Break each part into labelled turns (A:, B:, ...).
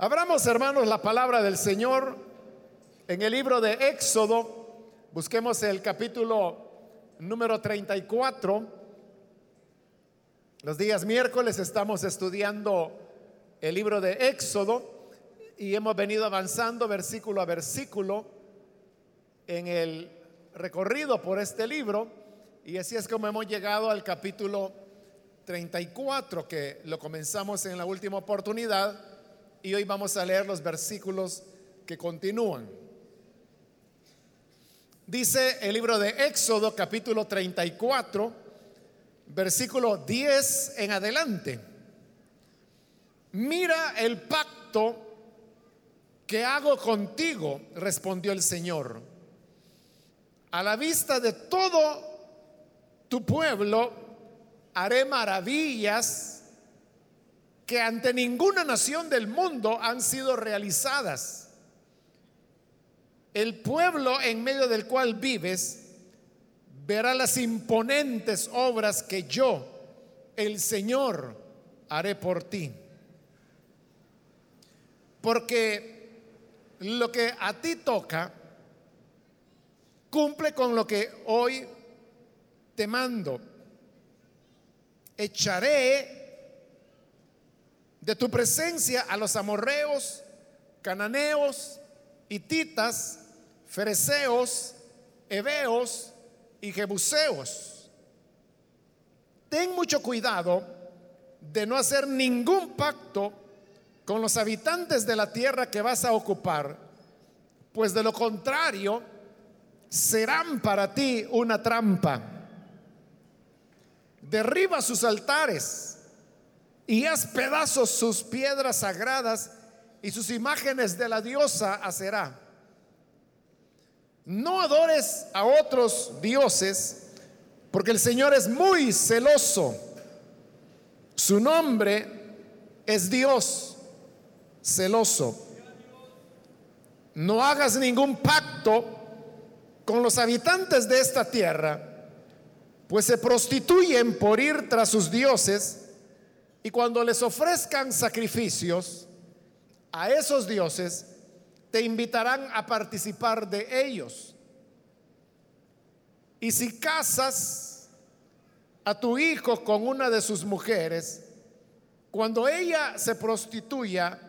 A: Abramos, hermanos, la palabra del Señor en el libro de Éxodo. Busquemos el capítulo número 34. Los días miércoles estamos estudiando el libro de Éxodo y hemos venido avanzando versículo a versículo en el recorrido por este libro. Y así es como hemos llegado al capítulo 34, que lo comenzamos en la última oportunidad y hoy vamos a leer los versículos que continúan. Dice el libro de Éxodo capítulo 34, versículo 10 en adelante. Mira el pacto que hago contigo, respondió el Señor. A la vista de todo tu pueblo haré maravillas que ante ninguna nación del mundo han sido realizadas. El pueblo en medio del cual vives verá las imponentes obras que yo, el Señor, haré por ti. Porque lo que a ti toca cumple con lo que hoy te mando. Echaré de tu presencia a los amorreos, cananeos, hititas, fereceos, heveos y jebuseos. Ten mucho cuidado de no hacer ningún pacto con los habitantes de la tierra que vas a ocupar, pues de lo contrario serán para ti una trampa. Derriba sus altares y haz pedazos sus piedras sagradas y sus imágenes de la diosa Aserá. No adores a otros dioses, porque el Señor es muy celoso. Su nombre es Dios celoso. No hagas ningún pacto con los habitantes de esta tierra, pues se prostituyen por ir tras sus dioses y cuando les ofrezcan sacrificios a esos dioses, te invitarán a participar de ellos. Y si casas a tu hijo con una de sus mujeres, cuando ella se prostituya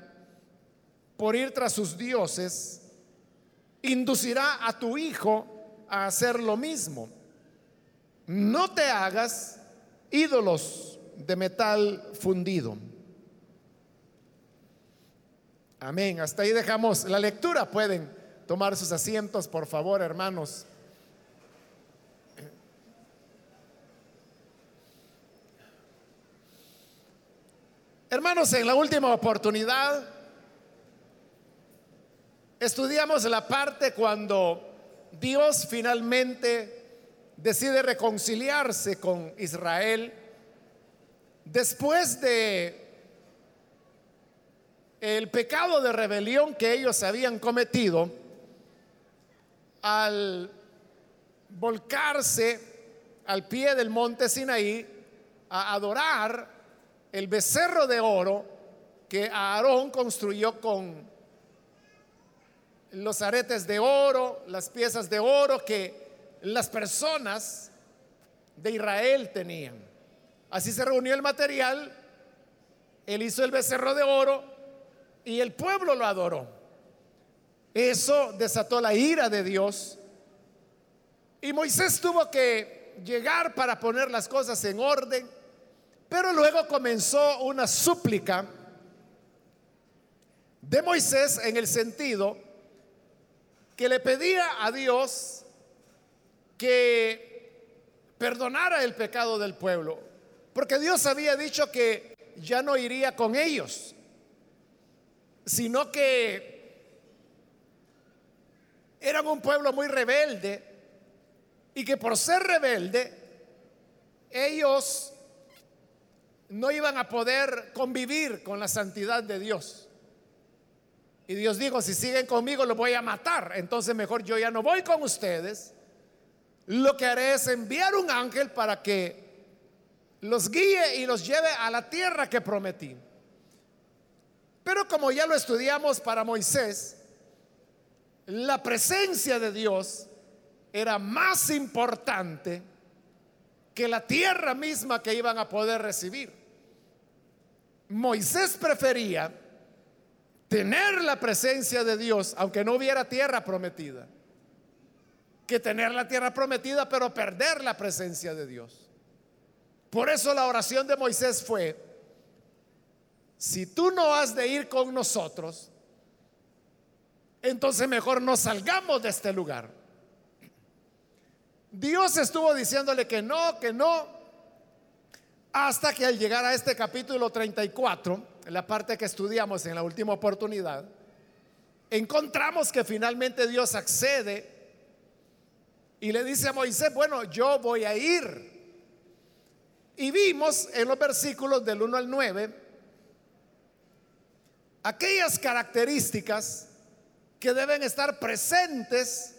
A: por ir tras sus dioses, inducirá a tu hijo a hacer lo mismo. No te hagas ídolos de metal fundido. Amén. Hasta ahí dejamos la lectura. Pueden tomar sus asientos, por favor, hermanos. Hermanos, en la última oportunidad estudiamos la parte cuando Dios finalmente decide reconciliarse con Israel Después de el pecado de rebelión que ellos habían cometido, al volcarse al pie del monte Sinaí a adorar el becerro de oro que Aarón construyó con los aretes de oro, las piezas de oro que las personas de Israel tenían. Así se reunió el material, él hizo el becerro de oro y el pueblo lo adoró. Eso desató la ira de Dios y Moisés tuvo que llegar para poner las cosas en orden, pero luego comenzó una súplica de Moisés en el sentido que le pedía a Dios que perdonara el pecado del pueblo. Porque Dios había dicho que ya no iría con ellos, sino que eran un pueblo muy rebelde y que por ser rebelde ellos no iban a poder convivir con la santidad de Dios. Y Dios dijo, si siguen conmigo los voy a matar, entonces mejor yo ya no voy con ustedes. Lo que haré es enviar un ángel para que los guíe y los lleve a la tierra que prometí. Pero como ya lo estudiamos para Moisés, la presencia de Dios era más importante que la tierra misma que iban a poder recibir. Moisés prefería tener la presencia de Dios, aunque no hubiera tierra prometida, que tener la tierra prometida, pero perder la presencia de Dios. Por eso la oración de Moisés fue, si tú no has de ir con nosotros, entonces mejor no salgamos de este lugar. Dios estuvo diciéndole que no, que no, hasta que al llegar a este capítulo 34, la parte que estudiamos en la última oportunidad, encontramos que finalmente Dios accede y le dice a Moisés, bueno, yo voy a ir. Y vimos en los versículos del 1 al 9 aquellas características que deben estar presentes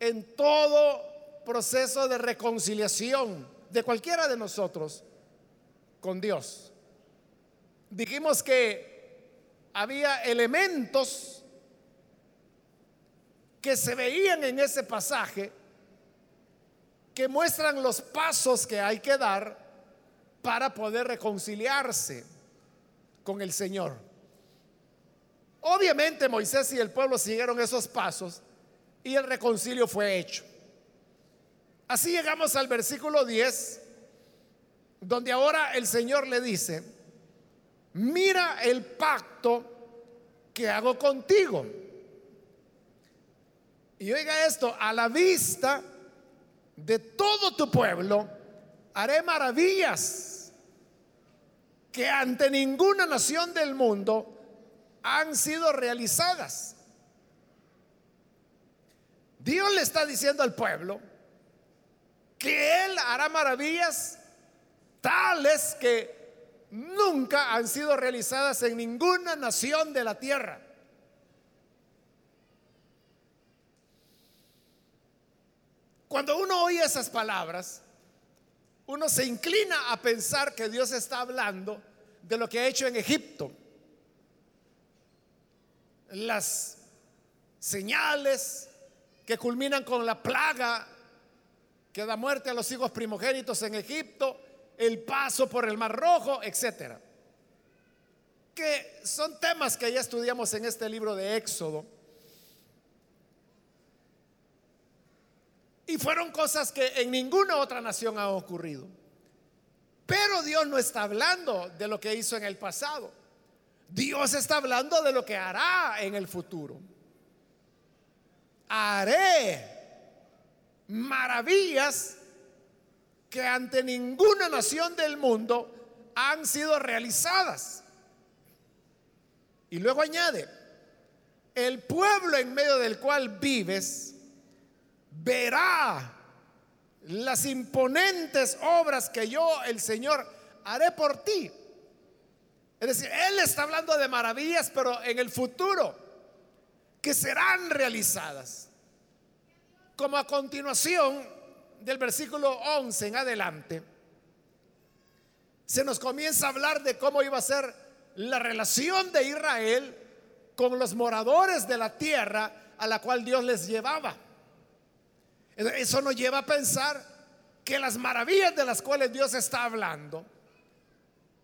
A: en todo proceso de reconciliación de cualquiera de nosotros con Dios. Dijimos que había elementos que se veían en ese pasaje que muestran los pasos que hay que dar para poder reconciliarse con el Señor. Obviamente Moisés y el pueblo siguieron esos pasos y el reconcilio fue hecho. Así llegamos al versículo 10, donde ahora el Señor le dice, mira el pacto que hago contigo. Y oiga esto, a la vista de todo tu pueblo, haré maravillas que ante ninguna nación del mundo han sido realizadas. Dios le está diciendo al pueblo que Él hará maravillas tales que nunca han sido realizadas en ninguna nación de la tierra. Cuando uno oye esas palabras, uno se inclina a pensar que Dios está hablando de lo que ha hecho en Egipto las señales que culminan con la plaga que da muerte a los hijos primogénitos en Egipto, el paso por el Mar Rojo, etcétera. Que son temas que ya estudiamos en este libro de Éxodo. Y fueron cosas que en ninguna otra nación han ocurrido. Pero Dios no está hablando de lo que hizo en el pasado. Dios está hablando de lo que hará en el futuro. Haré maravillas que ante ninguna nación del mundo han sido realizadas. Y luego añade, el pueblo en medio del cual vives verá las imponentes obras que yo, el Señor, haré por ti. Es decir, Él está hablando de maravillas, pero en el futuro, que serán realizadas. Como a continuación del versículo 11 en adelante, se nos comienza a hablar de cómo iba a ser la relación de Israel con los moradores de la tierra a la cual Dios les llevaba. Eso nos lleva a pensar que las maravillas de las cuales Dios está hablando,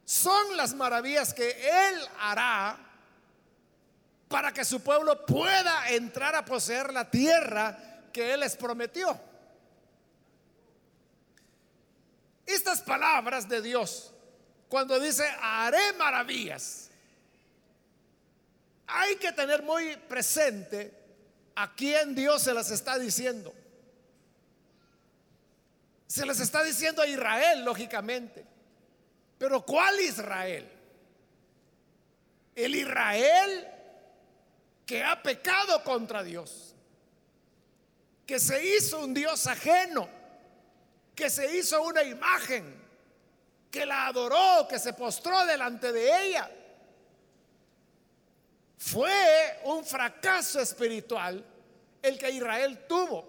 A: son las maravillas que Él hará para que su pueblo pueda entrar a poseer la tierra que Él les prometió. Estas palabras de Dios, cuando dice, haré maravillas, hay que tener muy presente a quién Dios se las está diciendo. Se les está diciendo a Israel, lógicamente. Pero ¿cuál Israel? El Israel que ha pecado contra Dios, que se hizo un Dios ajeno, que se hizo una imagen, que la adoró, que se postró delante de ella. Fue un fracaso espiritual el que Israel tuvo.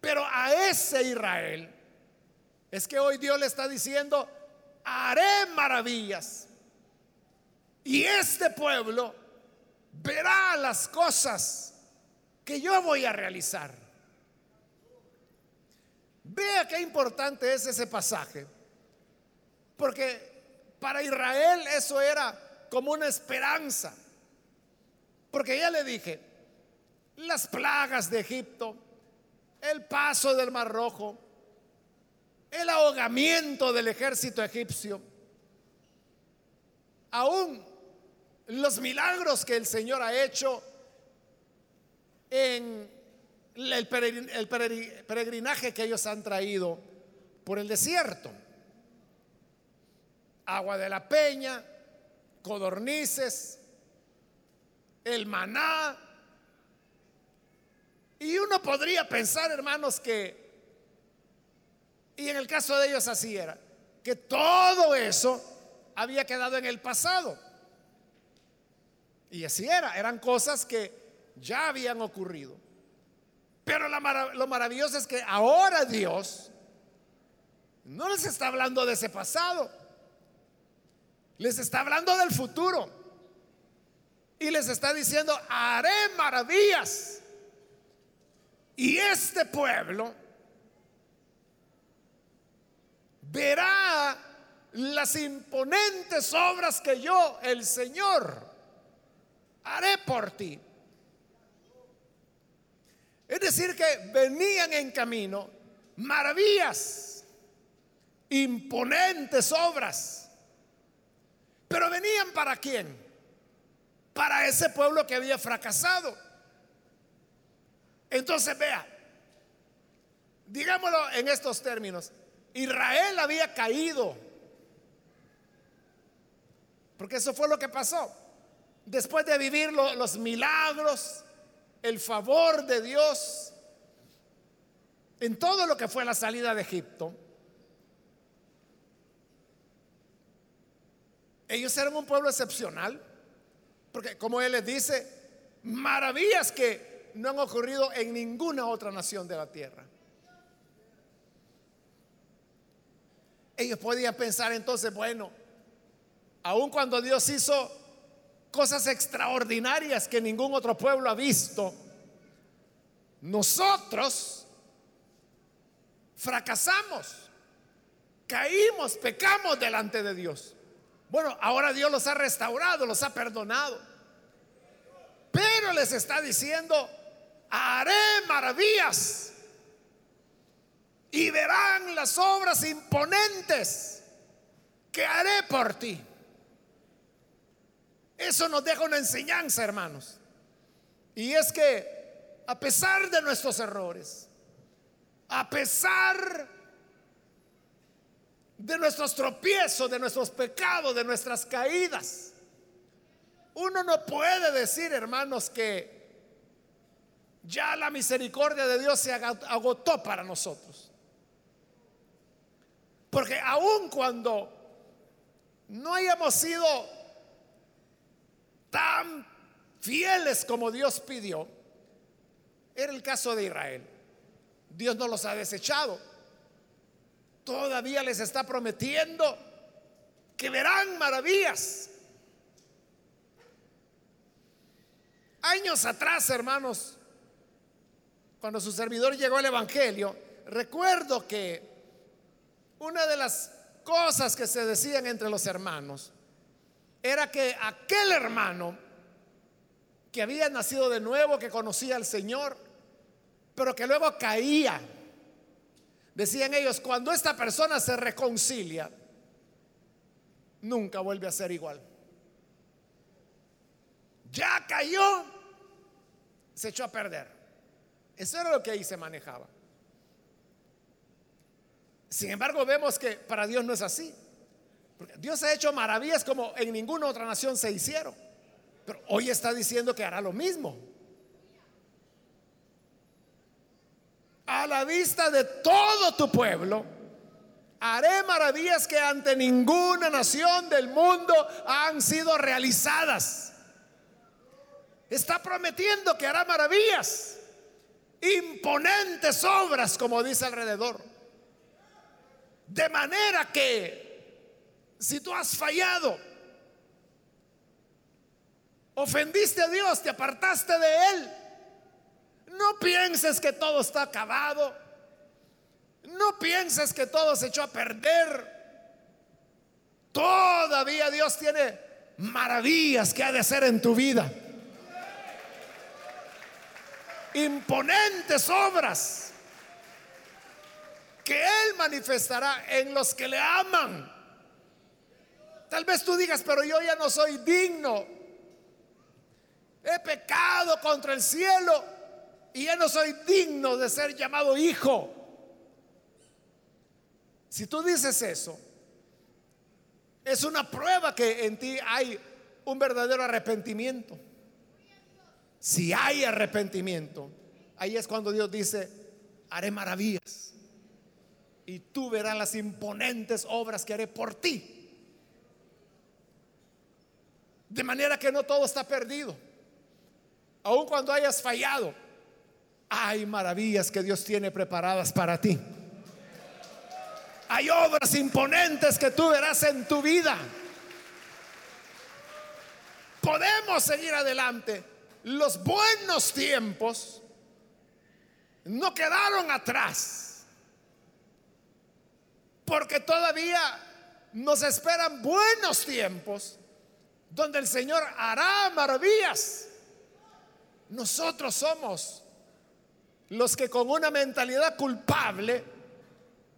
A: Pero a ese Israel es que hoy Dios le está diciendo, haré maravillas. Y este pueblo verá las cosas que yo voy a realizar. Vea qué importante es ese pasaje. Porque para Israel eso era como una esperanza. Porque ya le dije, las plagas de Egipto, el paso del Mar Rojo, el ahogamiento del ejército egipcio, aún los milagros que el Señor ha hecho en el peregrinaje que ellos han traído por el desierto. Agua de la peña, codornices, el maná. Y uno podría pensar, hermanos, que, y en el caso de ellos así era, que todo eso había quedado en el pasado. Y así era, eran cosas que ya habían ocurrido. Pero lo maravilloso es que ahora Dios no les está hablando de ese pasado, les está hablando del futuro. Y les está diciendo, haré maravillas. Y este pueblo verá las imponentes obras que yo, el Señor, haré por ti. Es decir, que venían en camino maravillas, imponentes obras. Pero venían para quién? Para ese pueblo que había fracasado. Entonces vea, digámoslo en estos términos, Israel había caído. Porque eso fue lo que pasó. Después de vivir los milagros, el favor de Dios en todo lo que fue la salida de Egipto, ellos eran un pueblo excepcional, porque como él les dice, maravillas que no han ocurrido en ninguna otra nación de la tierra. Ellos podían pensar entonces, bueno, aun cuando Dios hizo cosas extraordinarias que ningún otro pueblo ha visto, nosotros fracasamos, caímos, pecamos delante de Dios. Bueno, ahora Dios los ha restaurado, los ha perdonado. Pero les está diciendo, haré maravillas y verán las obras imponentes que haré por ti. Eso nos deja una enseñanza, hermanos. Y es que a pesar de nuestros errores, a pesar de nuestros tropiezos, de nuestros pecados, de nuestras caídas, uno no puede decir, hermanos, que ya la misericordia de Dios se agotó para nosotros. Porque aun cuando no hayamos sido tan fieles como Dios pidió, era el caso de Israel. Dios no los ha desechado. Todavía les está prometiendo que verán maravillas. Años atrás, hermanos, cuando su servidor llegó al Evangelio, recuerdo que una de las cosas que se decían entre los hermanos era que aquel hermano que había nacido de nuevo, que conocía al Señor, pero que luego caía, decían ellos, cuando esta persona se reconcilia, nunca vuelve a ser igual. Ya cayó, se echó a perder. Eso era lo que ahí se manejaba. Sin embargo, vemos que para Dios no es así. Dios ha hecho maravillas como en ninguna otra nación se hicieron. Pero hoy está diciendo que hará lo mismo. A la vista de todo tu pueblo, haré maravillas que ante ninguna nación del mundo han sido realizadas. Está prometiendo que hará maravillas, imponentes obras, como dice alrededor. De manera que si tú has fallado, ofendiste a Dios, te apartaste de Él. No pienses que todo está acabado. No pienses que todo se echó a perder. Todavía Dios tiene maravillas que ha de hacer en tu vida. Imponentes obras manifestará en los que le aman. Tal vez tú digas, pero yo ya no soy digno. He pecado contra el cielo y ya no soy digno de ser llamado hijo. Si tú dices eso, es una prueba que en ti hay un verdadero arrepentimiento. Si hay arrepentimiento, ahí es cuando Dios dice, haré maravillas. Y tú verás las imponentes obras que haré por ti. De manera que no todo está perdido. Aun cuando hayas fallado, hay maravillas que Dios tiene preparadas para ti. Hay obras imponentes que tú verás en tu vida. Podemos seguir adelante. Los buenos tiempos no quedaron atrás. Porque todavía nos esperan buenos tiempos donde el Señor hará maravillas. Nosotros somos los que con una mentalidad culpable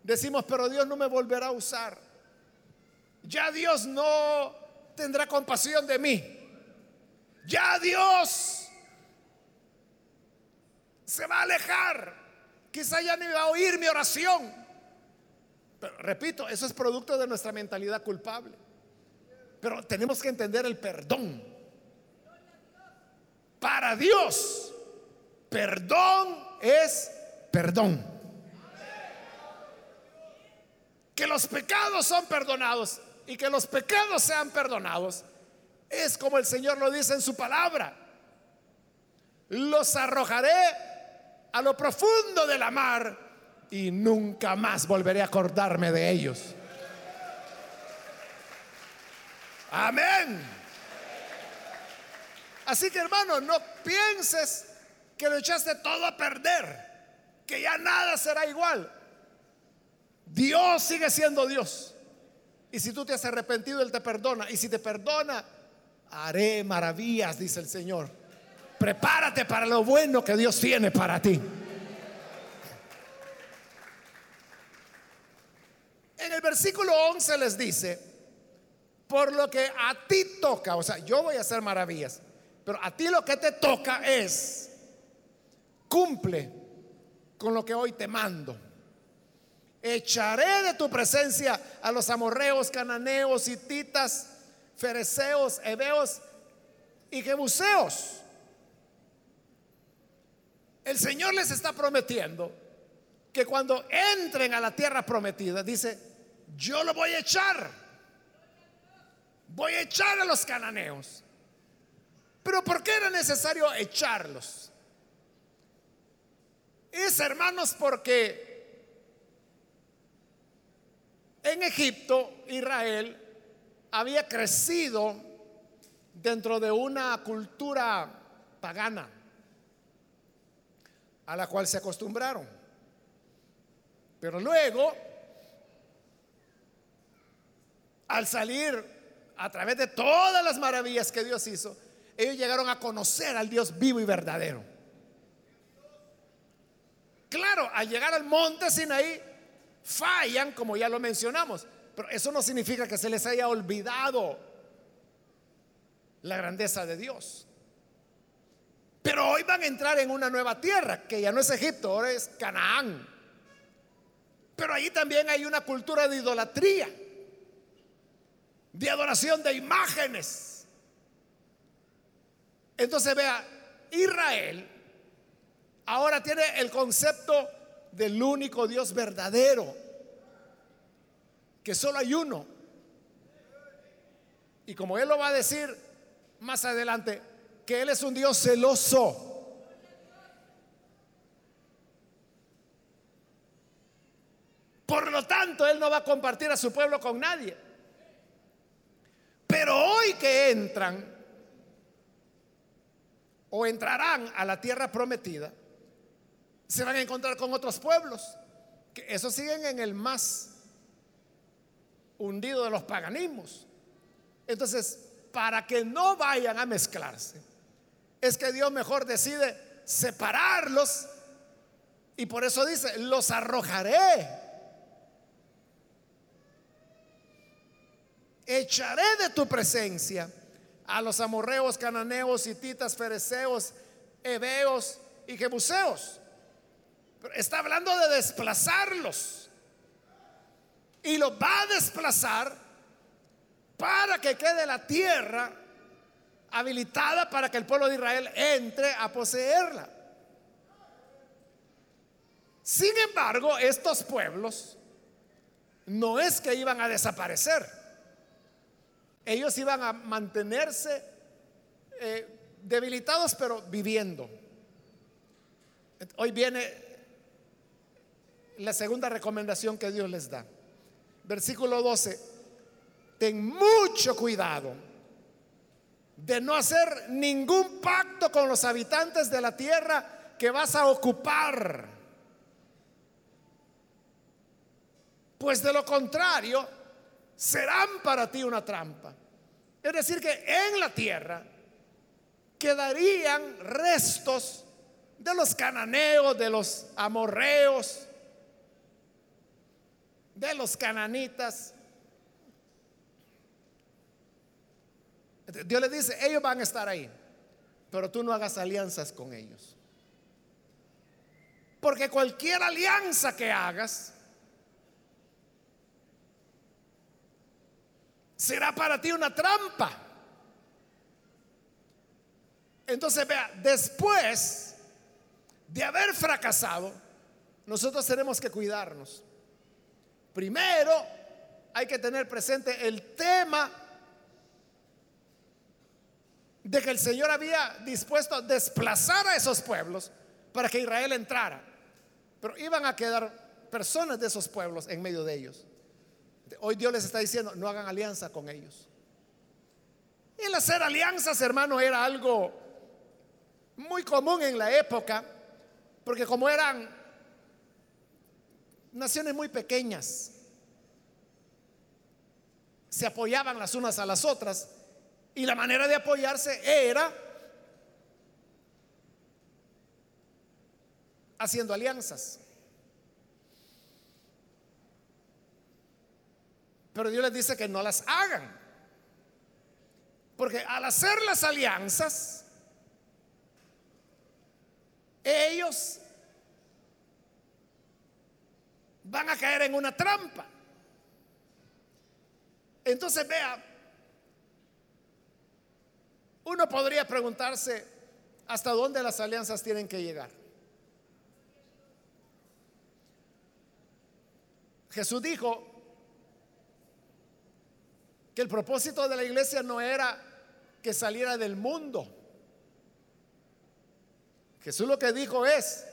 A: Decimos, pero Dios no me volverá a usar. Ya Dios no tendrá compasión de mí. Ya Dios se va a alejar. Quizá ya ni va a oír mi oración. Repito, eso es producto de nuestra mentalidad culpable. Pero tenemos que entender el perdón. Para Dios, perdón es perdón que los pecados son perdonados y que los pecados sean perdonados, es como el Señor lo dice en su palabra. Los arrojaré a lo profundo de la mar y nunca más volveré a acordarme de ellos. Amén. Así que hermano, no pienses que lo echaste todo a perder, que ya nada será igual. Dios sigue siendo Dios. Y si tú te has arrepentido, Él te perdona. Y si te perdona, haré maravillas, dice el Señor. Prepárate para lo bueno que Dios tiene para ti. En el versículo 11 les dice, por lo que a ti toca, o sea, yo voy a hacer maravillas, pero a ti lo que te toca es, cumple con lo que hoy te mando. Echaré de tu presencia a los amorreos, cananeos, hititas, fereceos, heveos y jebuseos. El Señor les está prometiendo que cuando entren a la tierra prometida, dice, yo lo voy a echar. Voy a echar a los cananeos. Pero ¿por qué era necesario echarlos? Es, hermanos, porque en Egipto, Israel había crecido dentro de una cultura pagana a la cual se acostumbraron. Pero luego, al salir a través de todas las maravillas que Dios hizo, ellos llegaron a conocer al Dios vivo y verdadero. Claro, al llegar al monte Sinaí, fallan, como ya lo mencionamos, pero eso no significa que se les haya olvidado la grandeza de Dios. Pero hoy van a entrar en una nueva tierra, que ya no es Egipto, ahora es Canaán. Pero ahí también hay una cultura de idolatría, de adoración de imágenes. Entonces vea, Israel ahora tiene el concepto del único Dios verdadero, que solo hay uno. Y como Él lo va a decir más adelante, que Él es un Dios celoso. Por lo tanto, Él no va a compartir a su pueblo con nadie. Pero hoy que entran o entrarán a la tierra prometida, se van a encontrar con otros pueblos, que esos siguen en el más hundido de los paganismos. Entonces, para que no vayan a mezclarse, es que Dios mejor decide separarlos y por eso dice, los arrojaré. Echaré de tu presencia a los amorreos, cananeos, hititas, fereceos, heveos y jebuseos. está hablando de desplazarlos. Y los va a desplazar para que quede la tierra habilitada para que el pueblo de Israel entre a poseerla. Sin embargo, estos pueblos no es que iban a desaparecer. Ellos iban a mantenerse eh, debilitados, pero viviendo. Hoy viene la segunda recomendación que Dios les da. Versículo 12. Ten mucho cuidado de no hacer ningún pacto con los habitantes de la tierra que vas a ocupar pues de lo contrario serán para ti una trampa. Es decir, que en la tierra quedarían restos de los cananeos, de los amorreos, de los cananitas. Dios le dice, ellos van a estar ahí, pero tú no hagas alianzas con ellos. Porque cualquier alianza que hagas será para ti una trampa. Entonces, vea, después de haber fracasado, nosotros tenemos que cuidarnos. Primero, hay que tener presente el tema de que el Señor había dispuesto a desplazar a esos pueblos para que Israel entrara. Pero iban a quedar personas de esos pueblos en medio de ellos. Hoy Dios les está diciendo, no hagan alianza con ellos. El hacer alianzas, hermano, era algo muy común en la época, porque como eran naciones muy pequeñas, se apoyaban las unas a las otras, y la manera de apoyarse era haciendo alianzas. Pero Dios les dice que no las hagan. Porque al hacer las alianzas, ellos van a caer en una trampa. Entonces vea, uno podría preguntarse hasta dónde las alianzas tienen que llegar. Jesús dijo, que el propósito de la iglesia no era que saliera del mundo. Jesús lo que dijo es,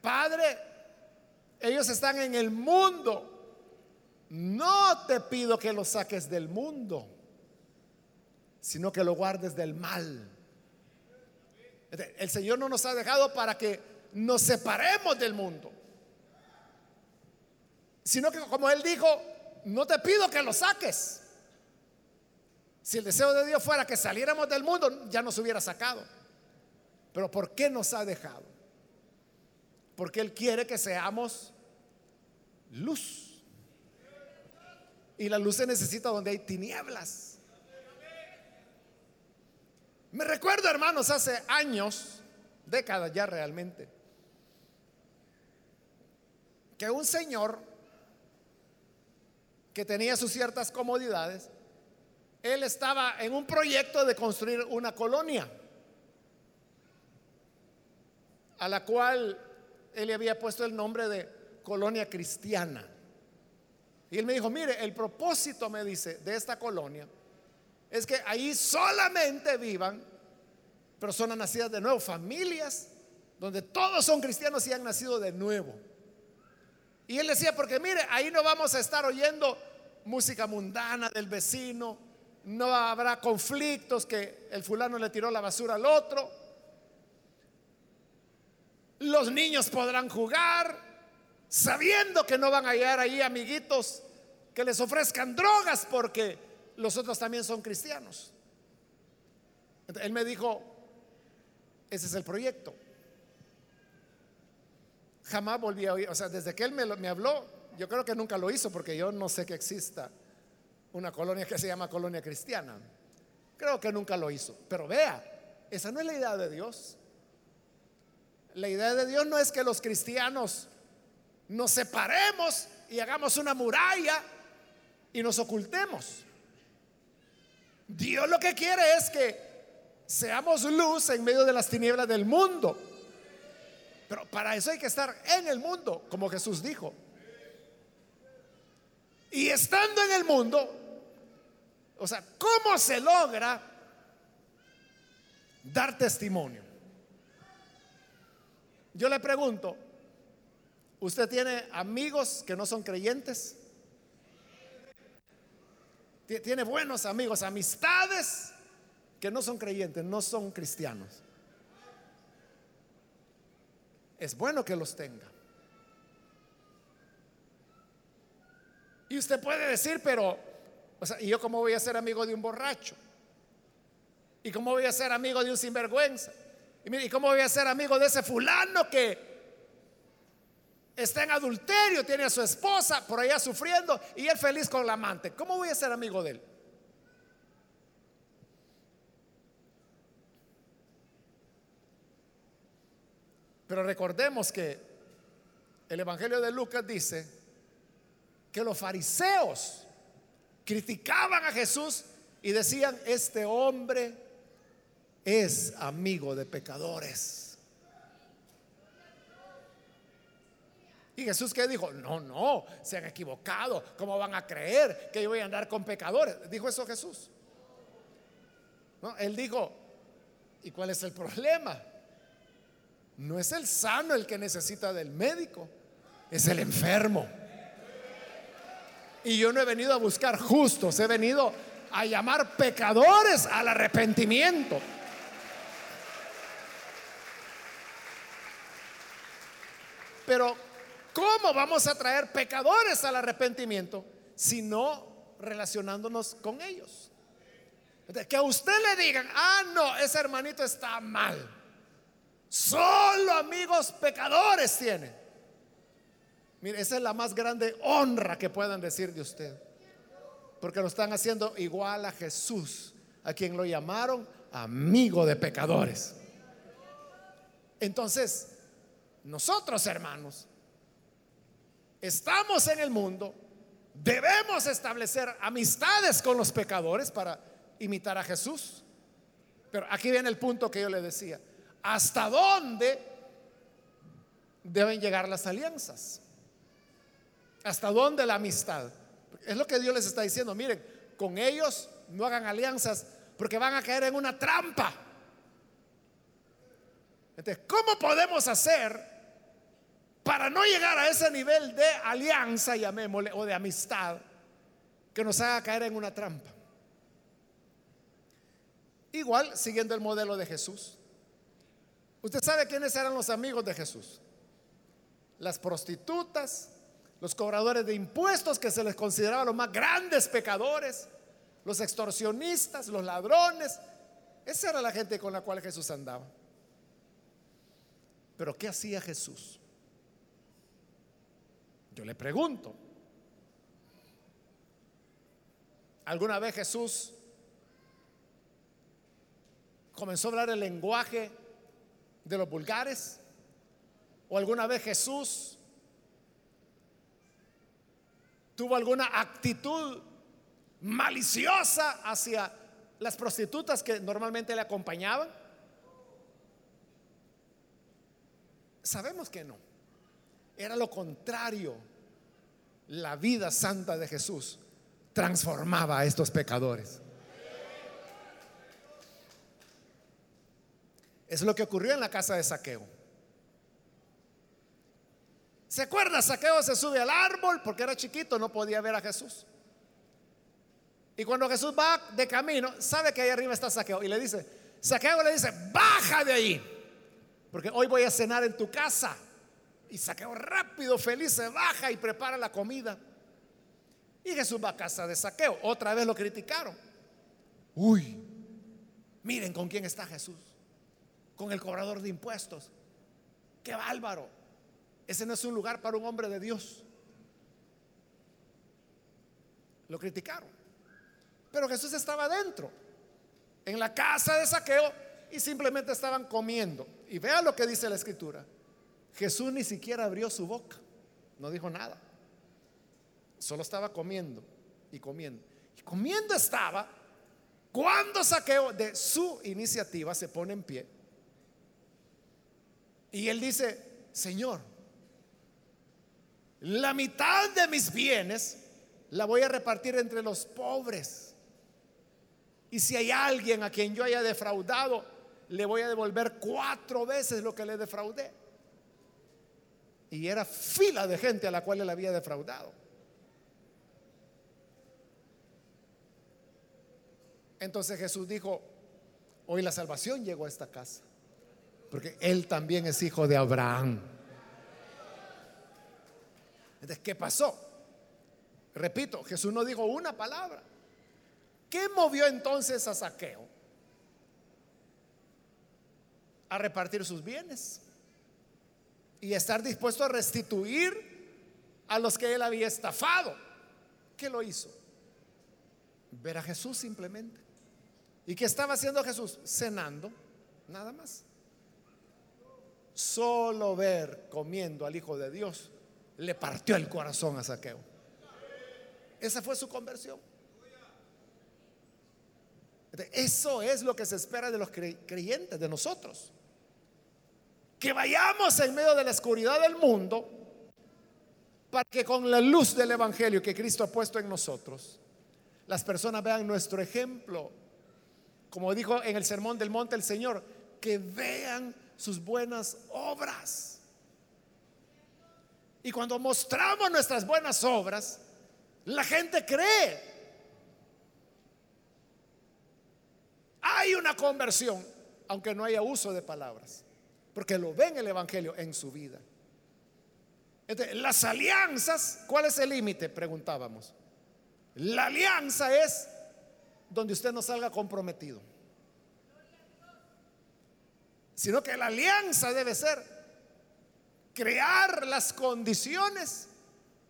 A: Padre, ellos están en el mundo. No te pido que los saques del mundo, sino que lo guardes del mal. El Señor no nos ha dejado para que nos separemos del mundo, sino que como Él dijo, no te pido que lo saques. Si el deseo de Dios fuera que saliéramos del mundo, ya nos hubiera sacado. Pero ¿por qué nos ha dejado? Porque Él quiere que seamos luz. Y la luz se necesita donde hay tinieblas. Me recuerdo, hermanos, hace años, décadas ya realmente, que un señor que tenía sus ciertas comodidades, él estaba en un proyecto de construir una colonia, a la cual él le había puesto el nombre de colonia cristiana. Y él me dijo, mire, el propósito, me dice, de esta colonia es que ahí solamente vivan personas nacidas de nuevo, familias donde todos son cristianos y han nacido de nuevo. Y él decía, porque mire, ahí no vamos a estar oyendo música mundana del vecino, no habrá conflictos que el fulano le tiró la basura al otro. Los niños podrán jugar sabiendo que no van a hallar ahí amiguitos que les ofrezcan drogas porque los otros también son cristianos. Él me dijo, ese es el proyecto. Jamás volví a oír, o sea, desde que él me, me habló, yo creo que nunca lo hizo porque yo no sé que exista una colonia que se llama colonia cristiana. Creo que nunca lo hizo. Pero vea, esa no es la idea de Dios. La idea de Dios no es que los cristianos nos separemos y hagamos una muralla y nos ocultemos. Dios lo que quiere es que seamos luz en medio de las tinieblas del mundo. Pero para eso hay que estar en el mundo, como Jesús dijo. Y estando en el mundo, o sea, ¿cómo se logra dar testimonio? Yo le pregunto, ¿usted tiene amigos que no son creyentes? ¿Tiene buenos amigos, amistades que no son creyentes, no son cristianos? Es bueno que los tenga. Y usted puede decir, pero o sea, ¿y yo cómo voy a ser amigo de un borracho? ¿Y cómo voy a ser amigo de un sinvergüenza? ¿Y, cómo voy a ser amigo de ese fulano que está en adulterio, tiene a su esposa por allá sufriendo y él feliz con la amante? ¿Cómo voy a ser amigo de él? Pero recordemos que el Evangelio de Lucas dice que los fariseos criticaban a Jesús y decían, este hombre es amigo de pecadores. Y Jesús que dijo, no, no, se han equivocado, ¿cómo van a creer que yo voy a andar con pecadores? Dijo eso Jesús. No, él dijo, ¿y cuál es el problema? No es el sano el que necesita del médico, es el enfermo. Y yo no he venido a buscar justos, he venido a llamar pecadores al arrepentimiento. Pero, ¿cómo vamos a traer pecadores al arrepentimiento si no relacionándonos con ellos? Que a usted le digan, ah, no, ese hermanito está mal. Solo amigos pecadores tiene. Mire, esa es la más grande honra que puedan decir de usted. Porque lo están haciendo igual a Jesús, a quien lo llamaron amigo de pecadores. Entonces, nosotros hermanos, estamos en el mundo, debemos establecer amistades con los pecadores para imitar a Jesús. Pero aquí viene el punto que yo le decía. ¿Hasta dónde deben llegar las alianzas? ¿Hasta dónde la amistad? Es lo que Dios les está diciendo. Miren, con ellos no hagan alianzas porque van a caer en una trampa. Entonces, ¿cómo podemos hacer para no llegar a ese nivel de alianza, llamémosle, o de amistad, que nos haga caer en una trampa? Igual, siguiendo el modelo de Jesús. ¿Usted sabe quiénes eran los amigos de Jesús? Las prostitutas, los cobradores de impuestos que se les consideraba los más grandes pecadores, los extorsionistas, los ladrones. Esa era la gente con la cual Jesús andaba. Pero ¿qué hacía Jesús? Yo le pregunto, ¿alguna vez Jesús comenzó a hablar el lenguaje de los vulgares? ¿O alguna vez Jesús tuvo alguna actitud maliciosa hacia las prostitutas que normalmente le acompañaban? Sabemos que no. Era lo contrario. La vida santa de Jesús transformaba a estos pecadores. Es lo que ocurrió en la casa de Saqueo. ¿Se acuerda? Saqueo se sube al árbol porque era chiquito, no podía ver a Jesús. Y cuando Jesús va de camino, sabe que ahí arriba está Saqueo y le dice, Saqueo le dice, baja de ahí, porque hoy voy a cenar en tu casa. Y Saqueo rápido, feliz, se baja y prepara la comida. Y Jesús va a casa de Saqueo. Otra vez lo criticaron. Uy, miren con quién está Jesús. Con el cobrador de impuestos. Qué bárbaro. Ese no es un lugar para un hombre de Dios. Lo criticaron. Pero Jesús estaba dentro, en la casa de saqueo, y simplemente estaban comiendo. Y vean lo que dice la escritura. Jesús ni siquiera abrió su boca, no dijo nada. Solo estaba comiendo y comiendo. Y comiendo estaba cuando saqueo de su iniciativa se pone en pie. Y él dice, Señor, la mitad de mis bienes la voy a repartir entre los pobres. Y si hay alguien a quien yo haya defraudado, le voy a devolver cuatro veces lo que le defraudé. Y era fila de gente a la cual él había defraudado. Entonces Jesús dijo, hoy la salvación llegó a esta casa, porque él también es hijo de Abraham. Entonces, ¿qué pasó? Repito, Jesús no dijo una palabra. ¿Qué movió entonces a Saqueo? A repartir sus bienes y estar dispuesto a restituir a los que él había estafado. ¿Qué lo hizo? Ver a Jesús simplemente. ¿Y qué estaba haciendo Jesús? Cenando, nada más. Solo ver comiendo al Hijo de Dios le partió el corazón a Saqueo. Esa fue su conversión. Eso es lo que se espera de los creyentes, de nosotros. Que vayamos en medio de la oscuridad del mundo para que con la luz del Evangelio que Cristo ha puesto en nosotros, las personas vean nuestro ejemplo. Como dijo en el Sermón del Monte el Señor, que vean sus buenas obras. Y cuando mostramos nuestras buenas obras, la gente cree. Hay una conversión, aunque no haya uso de palabras, porque lo ven el Evangelio en su vida. las alianzas, ¿cuál es el límite? Preguntábamos. La alianza es donde usted no salga comprometido, sino que la alianza debe ser crear las condiciones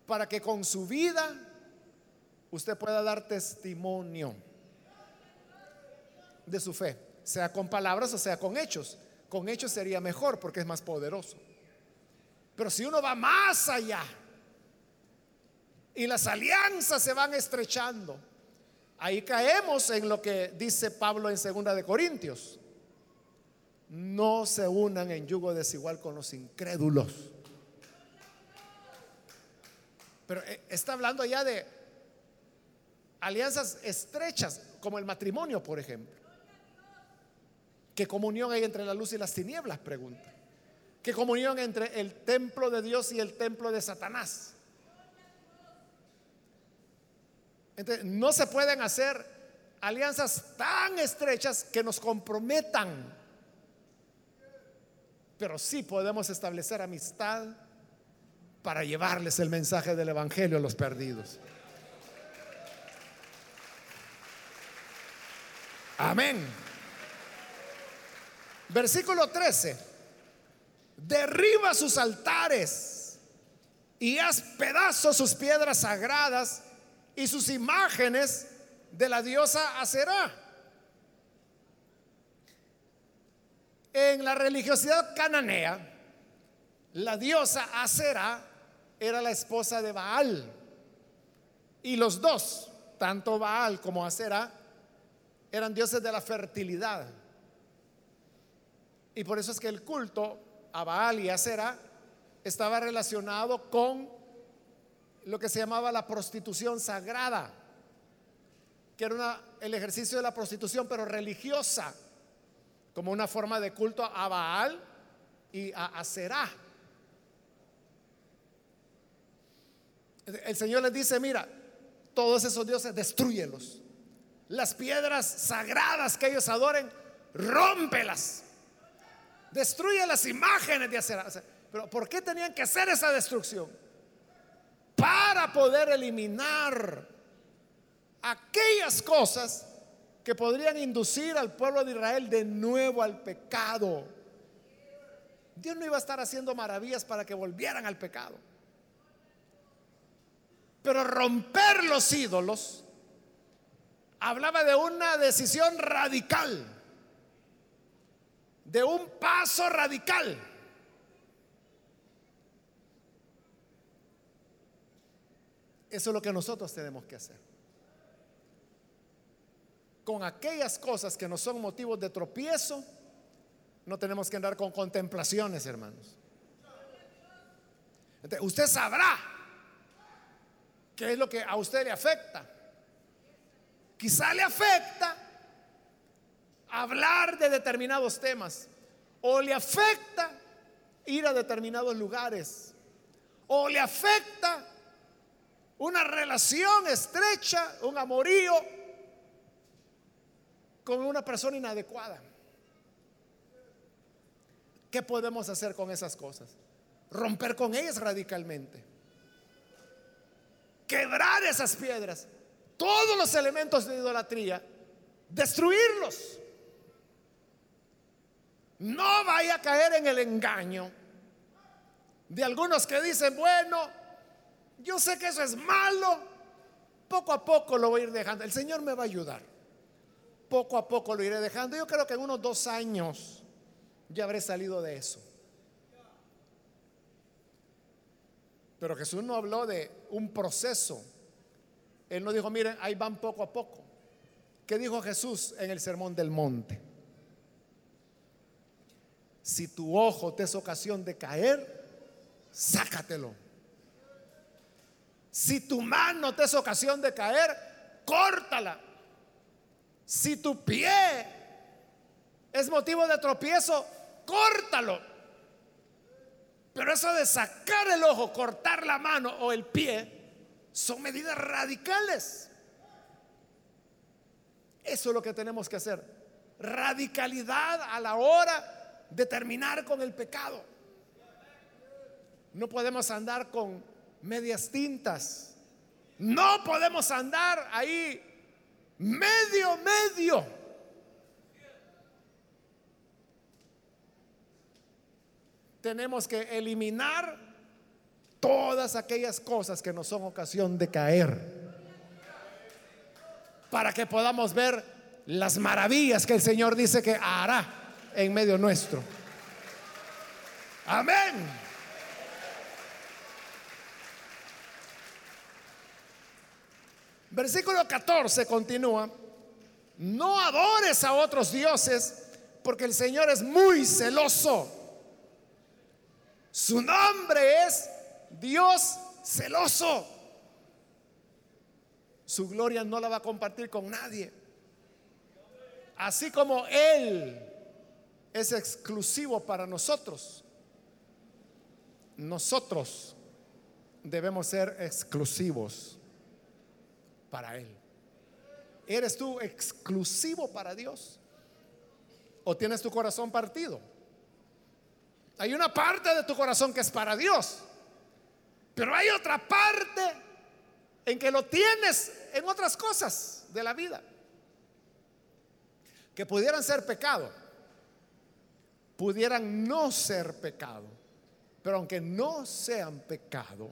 A: para que con su vida usted pueda dar testimonio de su fe, sea con palabras o sea con hechos. Con hechos sería mejor porque es más poderoso. Pero si uno va más allá y las alianzas se van estrechando, ahí caemos en lo que dice Pablo en segunda de Corintios. No se unan en yugo desigual con los incrédulos. Pero eh, está hablando ya de alianzas estrechas, como el matrimonio, por ejemplo. ¿Qué comunión hay entre la luz y las tinieblas? Pregunta. ¿Qué comunión entre el templo de Dios y el templo de Satanás? Entonces, no se pueden hacer alianzas tan estrechas que nos comprometan, pero sí podemos establecer amistad para llevarles el mensaje del Evangelio a los perdidos. Amén. Versículo 13. Derriba sus altares y haz pedazos sus piedras sagradas y sus imágenes de la diosa Aserá. En la religiosidad cananea, la diosa Aserá era la esposa de Baal. Y los dos, tanto Baal como Aserá, eran dioses de la fertilidad. Y por eso es que el culto a Baal y a Sera estaba relacionado con lo que se llamaba la prostitución sagrada, que era el ejercicio de la prostitución, pero religiosa, como una forma de culto a Baal y a Aserá. El Señor les dice, mira, todos esos dioses, destruyelos las piedras sagradas que ellos adoren, rómpelas. Destruye las imágenes de hacer. Pero ¿por qué tenían que hacer esa destrucción? Para poder eliminar aquellas cosas que podrían inducir al pueblo de Israel de nuevo al pecado. Dios no iba a estar haciendo maravillas para que volvieran al pecado. Pero romper los ídolos hablaba de una decisión radical, de un paso radical. Eso es lo que nosotros tenemos que hacer. Con aquellas cosas que no son motivos de tropiezo, no tenemos que andar con contemplaciones, hermanos. usted sabrá qué es lo que a usted le afecta. Quizá le afecta hablar de determinados temas o le afecta ir a determinados lugares o le afecta una relación estrecha, un amorío con una persona inadecuada. ¿Qué podemos hacer con esas cosas? Romper con ellas radicalmente. Quebrar esas piedras. Todos los elementos de idolatría. Destruirlos. No vaya a caer en el engaño de algunos que dicen, bueno, yo sé que eso es malo. Poco a poco lo voy a ir dejando. El Señor me va a ayudar. Poco a poco lo iré dejando. Yo creo que en unos dos años ya habré salido de eso. Pero Jesús no habló de un proceso. Él no dijo, miren, ahí van poco a poco. ¿Qué dijo Jesús en el Sermón del Monte? Si tu ojo te es ocasión de caer, sácatelo. Si tu mano te es ocasión de caer, córtala. Si tu pie es motivo de tropiezo, córtalo. Pero eso de sacar el ojo, cortar la mano o el pie, son medidas radicales. Eso es lo que tenemos que hacer. Radicalidad a la hora de terminar con el pecado. No podemos andar con medias tintas. No podemos andar ahí medio, medio. tenemos que eliminar todas aquellas cosas que nos son ocasión de caer. Para que podamos ver las maravillas que el Señor dice que hará en medio nuestro. Amén. Versículo 14 continúa. No adores a otros dioses porque el Señor es muy celoso su nombre es Dios celoso. Su gloria no la va a compartir con nadie. Así como Él es exclusivo para nosotros, nosotros debemos ser exclusivos para Él. ¿Eres tú exclusivo para Dios? ¿O tienes tu corazón partido? Hay una parte de tu corazón que es para Dios, pero hay otra parte en que lo tienes en otras cosas de la vida que pudieran ser pecado, pudieran no ser pecado, pero aunque no sean pecado,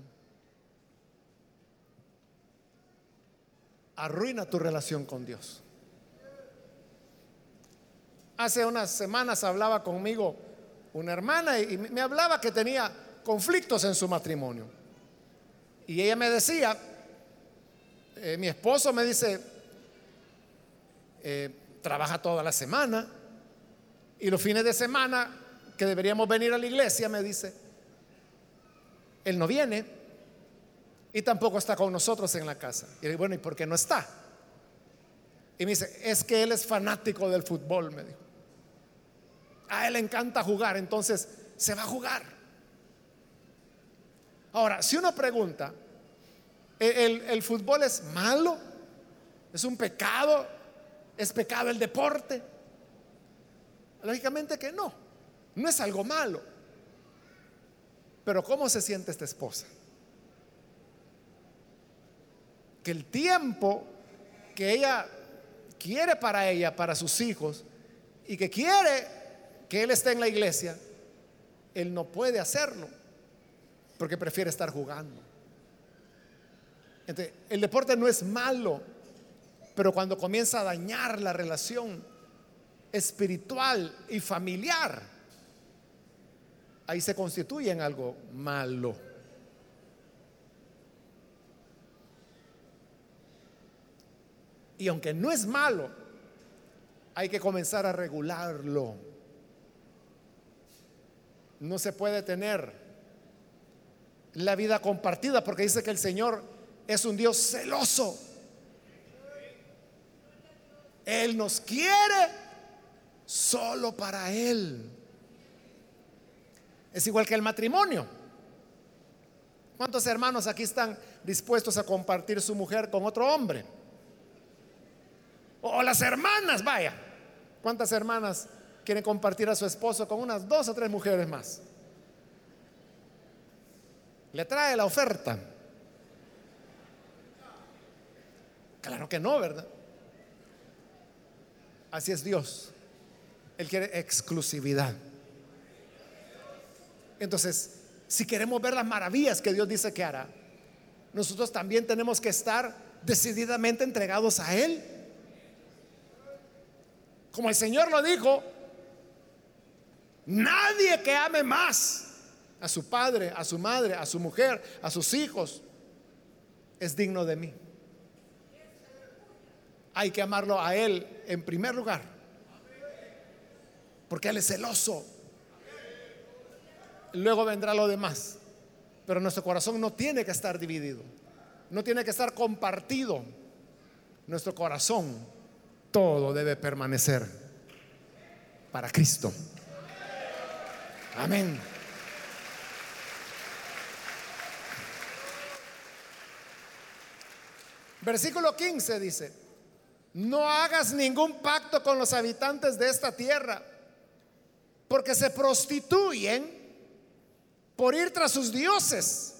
A: arruina tu relación con Dios. Hace unas semanas hablaba conmigo una hermana y me hablaba que tenía conflictos en su matrimonio. Y ella me decía, eh, mi esposo me dice, eh, trabaja toda la semana y los fines de semana que deberíamos venir a la iglesia, me dice, él no viene y tampoco está con nosotros en la casa. Y le digo, bueno, ¿y por qué no está? Y me dice, es que él es fanático del fútbol, me dijo a él le encanta jugar, entonces se va a jugar. Ahora, si uno pregunta, ¿el, fútbol es malo? ¿Es un pecado? ¿Es pecado el deporte? Lógicamente que no. No es algo malo. Pero ¿cómo se siente esta esposa? Que el tiempo que ella quiere para ella, para sus hijos, y que quiere que él esté en la iglesia, él no puede hacerlo, porque prefiere estar jugando. Entonces, el deporte no es malo, pero cuando comienza a dañar la relación espiritual y familiar, ahí se constituye en algo malo. Y aunque no es malo, hay que comenzar a regularlo. No se puede tener la vida compartida porque dice que el Señor es un Dios celoso. Él nos quiere solo para Él. Es igual que el matrimonio. ¿Cuántos hermanos aquí están dispuestos a compartir su mujer con otro hombre? O las hermanas, vaya. ¿Cuántas hermanas quieren compartir a su esposo con unas dos o tres mujeres más? Le trae la oferta. Claro que no, ¿verdad? Así es Dios. Él quiere exclusividad. Entonces, si queremos ver las maravillas que Dios dice que hará, nosotros también tenemos que estar decididamente entregados a Él. Como el Señor lo dijo, nadie que ame más a su padre, a su madre, a su mujer, a sus hijos, es digno de mí. Hay que amarlo a Él en primer lugar, porque Él es celoso. Luego vendrá lo demás, pero nuestro corazón no tiene que estar dividido, no tiene que estar compartido. Nuestro corazón todo debe permanecer para Cristo. Amén. Versículo 15 dice, no hagas ningún pacto con los habitantes de esta tierra, porque se prostituyen por ir tras sus dioses.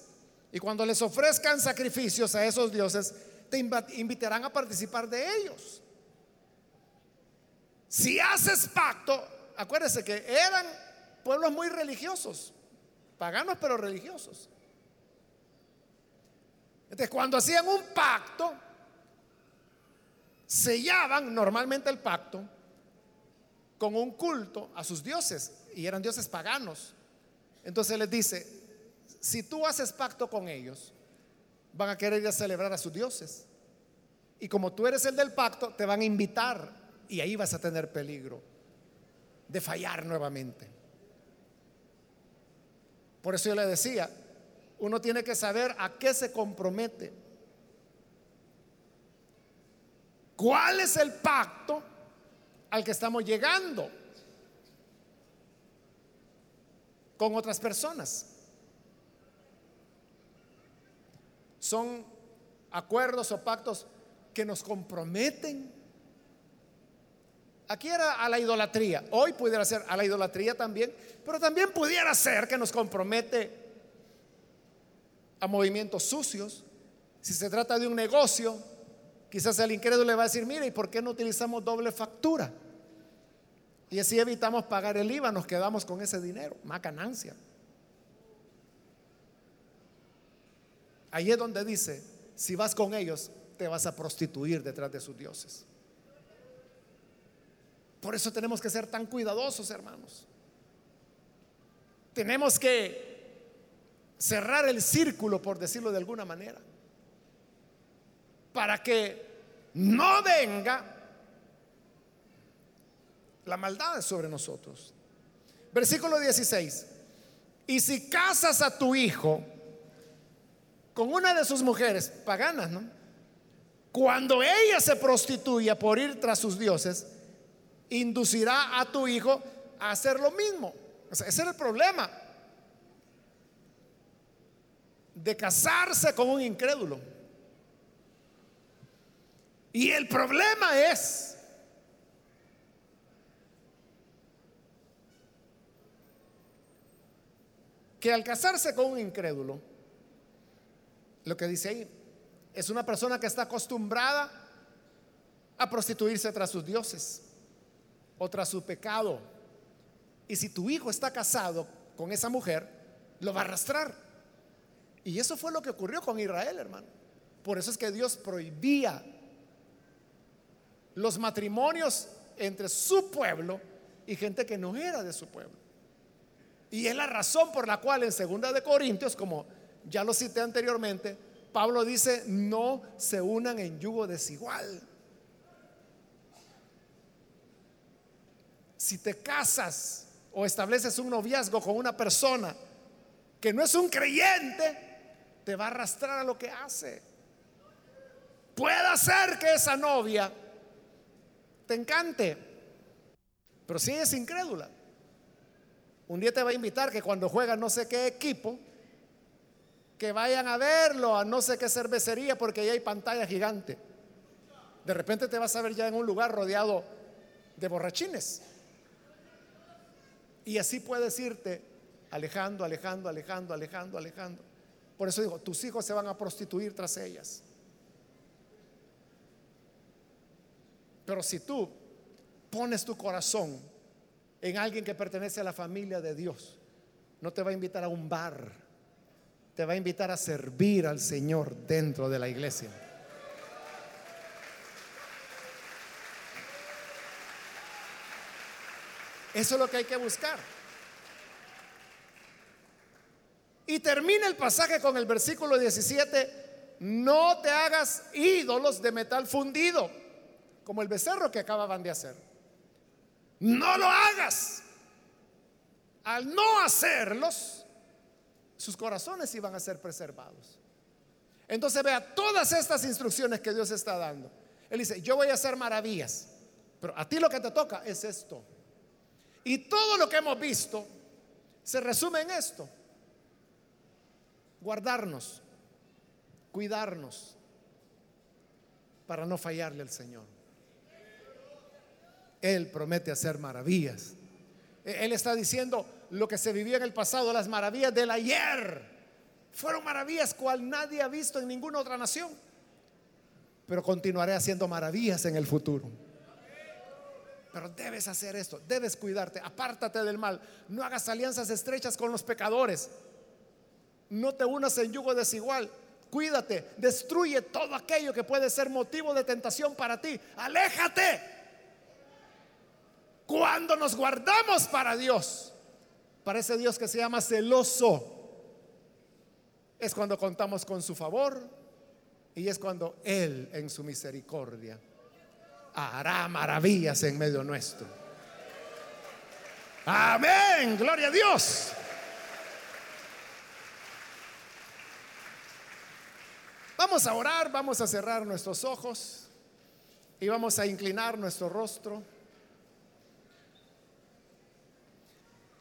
A: Y cuando les ofrezcan sacrificios a esos dioses, te invitarán a participar de ellos. Si haces pacto, acuérdese que eran pueblos muy religiosos, paganos pero religiosos. Entonces, cuando hacían un pacto, sellaban normalmente el pacto con un culto a sus dioses, y eran dioses paganos. Entonces les dice, si tú haces pacto con ellos, van a querer ir a celebrar a sus dioses. Y como tú eres el del pacto, te van a invitar y ahí vas a tener peligro de fallar nuevamente. Por eso yo le decía, uno tiene que saber a qué se compromete. ¿Cuál es el pacto al que estamos llegando con otras personas? Son acuerdos o pactos que nos comprometen Aquí era a la idolatría. Hoy pudiera ser a la idolatría también, pero también pudiera ser que nos compromete a movimientos sucios. Si se trata de un negocio, quizás el incrédulo le va a decir, mire, ¿y por qué no utilizamos doble factura? Y así evitamos pagar el IVA, nos quedamos con ese dinero, más ganancia. Ahí es donde dice, si vas con ellos, te vas a prostituir detrás de sus dioses. Por eso tenemos que ser tan cuidadosos, hermanos. Tenemos que cerrar el círculo, por decirlo de alguna manera, para que no venga la maldad sobre nosotros. Versículo 16. Y si casas a tu hijo con una de sus mujeres paganas. Cuando ella se prostituya por ir tras sus dioses, inducirá a tu hijo a hacer lo mismo. Ese era el problema de casarse con un incrédulo. Y el problema es que al casarse con un incrédulo, lo que dice ahí, es una persona que está acostumbrada a prostituirse tras sus dioses o tras su pecado. Y si tu hijo está casado con esa mujer, lo va a arrastrar. Y eso fue lo que ocurrió con Israel, hermano. Por eso es que Dios prohibía los matrimonios entre su pueblo y gente que no era de su pueblo. Y es la razón por la cual en segunda de Corintios, como ya lo cité anteriormente, Pablo dice, no se unan en yugo desigual. Si te casas o estableces un noviazgo con una persona que no es un creyente, te va a arrastrar a lo que hace. Puede ser que esa novia te encante, pero si es incrédula, un día te va a invitar que cuando juega no sé qué equipo, que vayan a verlo a no sé qué cervecería porque ahí hay pantalla gigante. De repente te vas a ver ya en un lugar rodeado de borrachines. Y así puedes irte alejando, alejando, alejando, alejando, alejando. Por eso digo, tus hijos se van a prostituir tras ellas. Pero si tú pones tu corazón en alguien que pertenece a la familia de Dios. No te va a invitar a un bar, te va a invitar a servir al Señor dentro de la iglesia. Eso es lo que hay que buscar. Y termina el pasaje con el versículo 17, no te hagas ídolos de metal fundido, como el becerro que acababan de hacer no lo hagas. Al no hacerlos, sus corazones iban a ser preservados. Entonces vea todas estas instrucciones que Dios está dando. Él dice, yo voy a hacer maravillas, pero a ti lo que te toca es esto. Y todo lo que hemos visto se resume en esto. Guardarnos, cuidarnos para no fallarle al Señor. Él promete hacer maravillas. E-, Él está diciendo lo que se vivió en el pasado, las maravillas del ayer. Fueron maravillas cual nadie ha visto en ninguna otra nación. Pero continuaré haciendo maravillas en el futuro. Pero debes hacer esto, debes cuidarte, apártate del mal, no hagas alianzas estrechas con los pecadores, no te unas en yugo desigual, cuídate, destruye todo aquello que puede ser motivo de tentación para ti, aléjate. Cuando nos guardamos para Dios, para ese Dios que se llama celoso, es cuando contamos con su favor y es cuando Él en su misericordia hará maravillas en medio nuestro. Amén, gloria a Dios. Vamos a orar, vamos a cerrar nuestros ojos y vamos a inclinar nuestro rostro.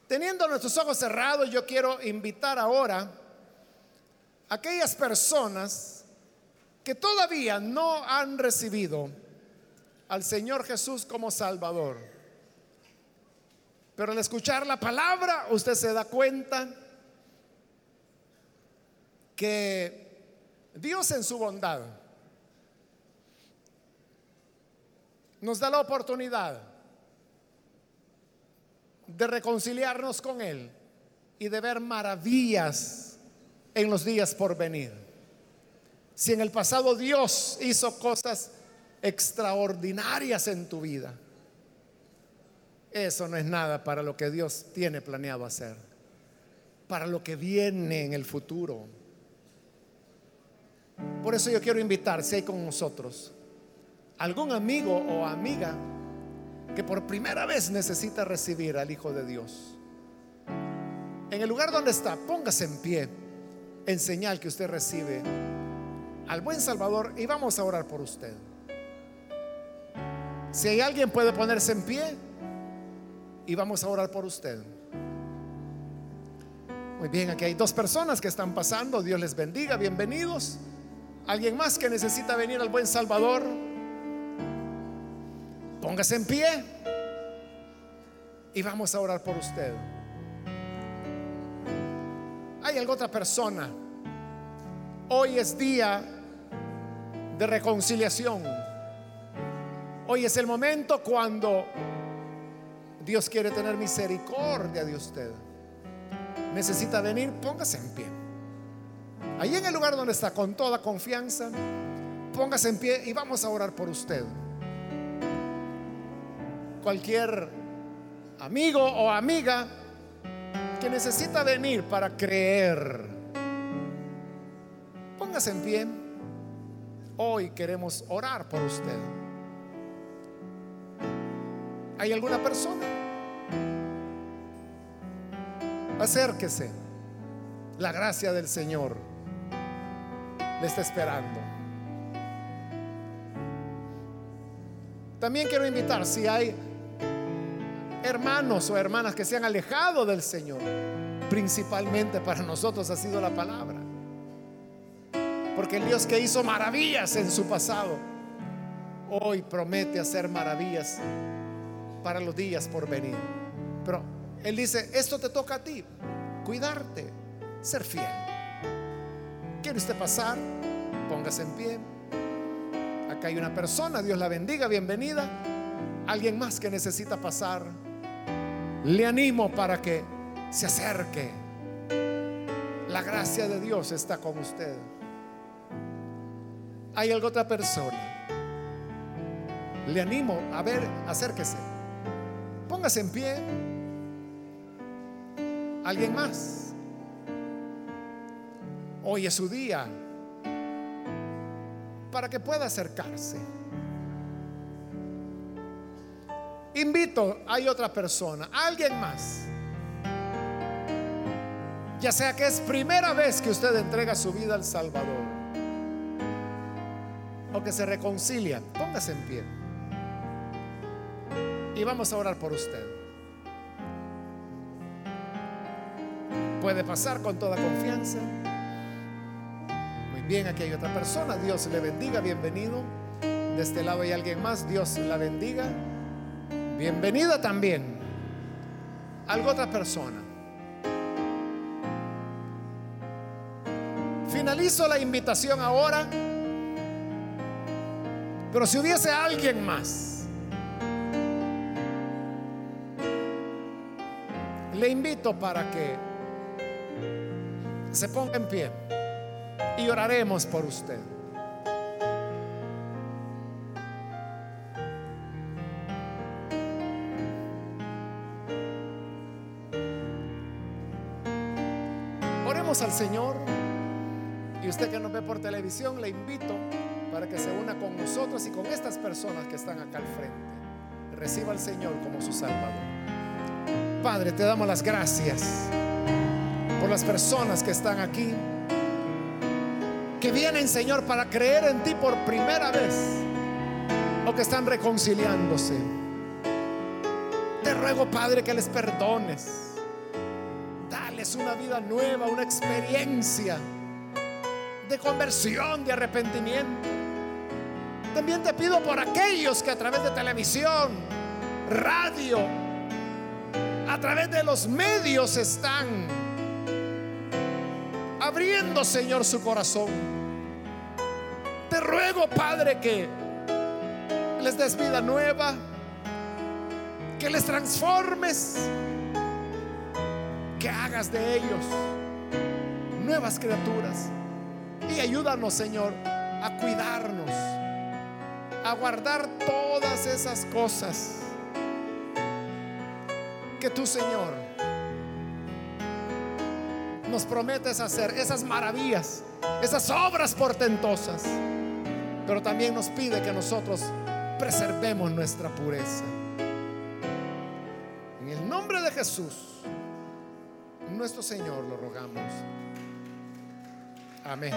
A: Teniendo nuestros ojos cerrados, yo quiero invitar ahora a aquellas personas que todavía no han recibido al Señor Jesús como Salvador. Pero al escuchar la palabra, usted se da cuenta que Dios en su bondad nos da la oportunidad de reconciliarnos con Él y de ver maravillas en los días por venir. Si en el pasado Dios hizo cosas extraordinarias en tu vida, eso no es nada para lo que Dios tiene planeado hacer, para lo que viene en el futuro. Por eso yo quiero invitar, si hay con nosotros algún amigo o amiga que por primera vez necesita recibir al Hijo de Dios. En el lugar donde está, póngase en pie en señal que usted recibe al buen Salvador y vamos a orar por usted. Si hay alguien puede ponerse en pie y vamos a orar por usted. Muy bien, aquí hay dos personas que están pasando. Dios les bendiga, bienvenidos. ¿Alguien más que necesita venir al buen Salvador? Póngase en pie y vamos a orar por usted. alguna otra persona? Hoy es día de reconciliación. Hoy es el momento cuando Dios quiere tener misericordia de usted. Necesita venir, póngase en pie. Ahí en el lugar donde está, con toda confianza, póngase en pie y vamos a orar por usted. Cualquier amigo o amiga que necesita venir para creer, póngase en pie. Hoy queremos orar por usted. ¿Hay alguna persona? Acérquese. La gracia del Señor le está esperando. También quiero invitar si hay hermanos o hermanas que se han alejado del Señor. Principalmente para nosotros ha sido la palabra. Porque el Dios que hizo maravillas en su pasado, hoy promete hacer maravillas para los días por venir. Pero Él dice, esto te toca a ti, cuidarte, ser fiel. ¿Quiere usted pasar? Póngase en pie. Acá hay una persona, Dios la bendiga, bienvenida. Alguien más que necesita pasar. Le animo para que se acerque. La gracia de Dios está con usted. ¿Hay alguna otra persona? Le animo a ver, acérquese. Póngase en pie. ¿Alguien más? Hoy es su día para que pueda acercarse. Invito, hay otra persona, alguien más. Ya sea que es primera vez que usted entrega su vida al Salvador o que se reconcilia, póngase en pie. Y vamos a orar por usted. Puede pasar con toda confianza. Muy bien, aquí hay otra persona. Dios le bendiga, bienvenido. De este lado hay alguien más. Dios la bendiga. Bienvenida también. Algo otra persona. Finalizo la invitación ahora. Pero si hubiese alguien más, le invito para que se ponga en pie y oraremos por usted. Oremos al Señor y usted que nos ve por televisión, le invito para que se una con nosotros y con estas personas que están acá al frente. Reciba al Señor como su Salvador. Padre, te damos las gracias por las personas que están aquí, que vienen, Señor, para creer en ti por primera vez o que están reconciliándose. Te ruego, Padre, que les perdones. Dales una vida nueva, una experiencia de conversión, de arrepentimiento. También te pido por aquellos que a través de televisión, radio, a través de los medios están abriendo, Señor, su corazón. Te ruego, Padre, que les des vida nueva, que les transformes, que hagas de ellos nuevas criaturas. Y ayúdanos, Señor, a cuidarnos, a guardar todas esas cosas que tú, Señor, nos prometes hacer, esas maravillas, esas obras portentosas. Pero también nos pide que nosotros preservemos nuestra pureza. En el nombre de Jesús, nuestro Señor, lo rogamos. Amén.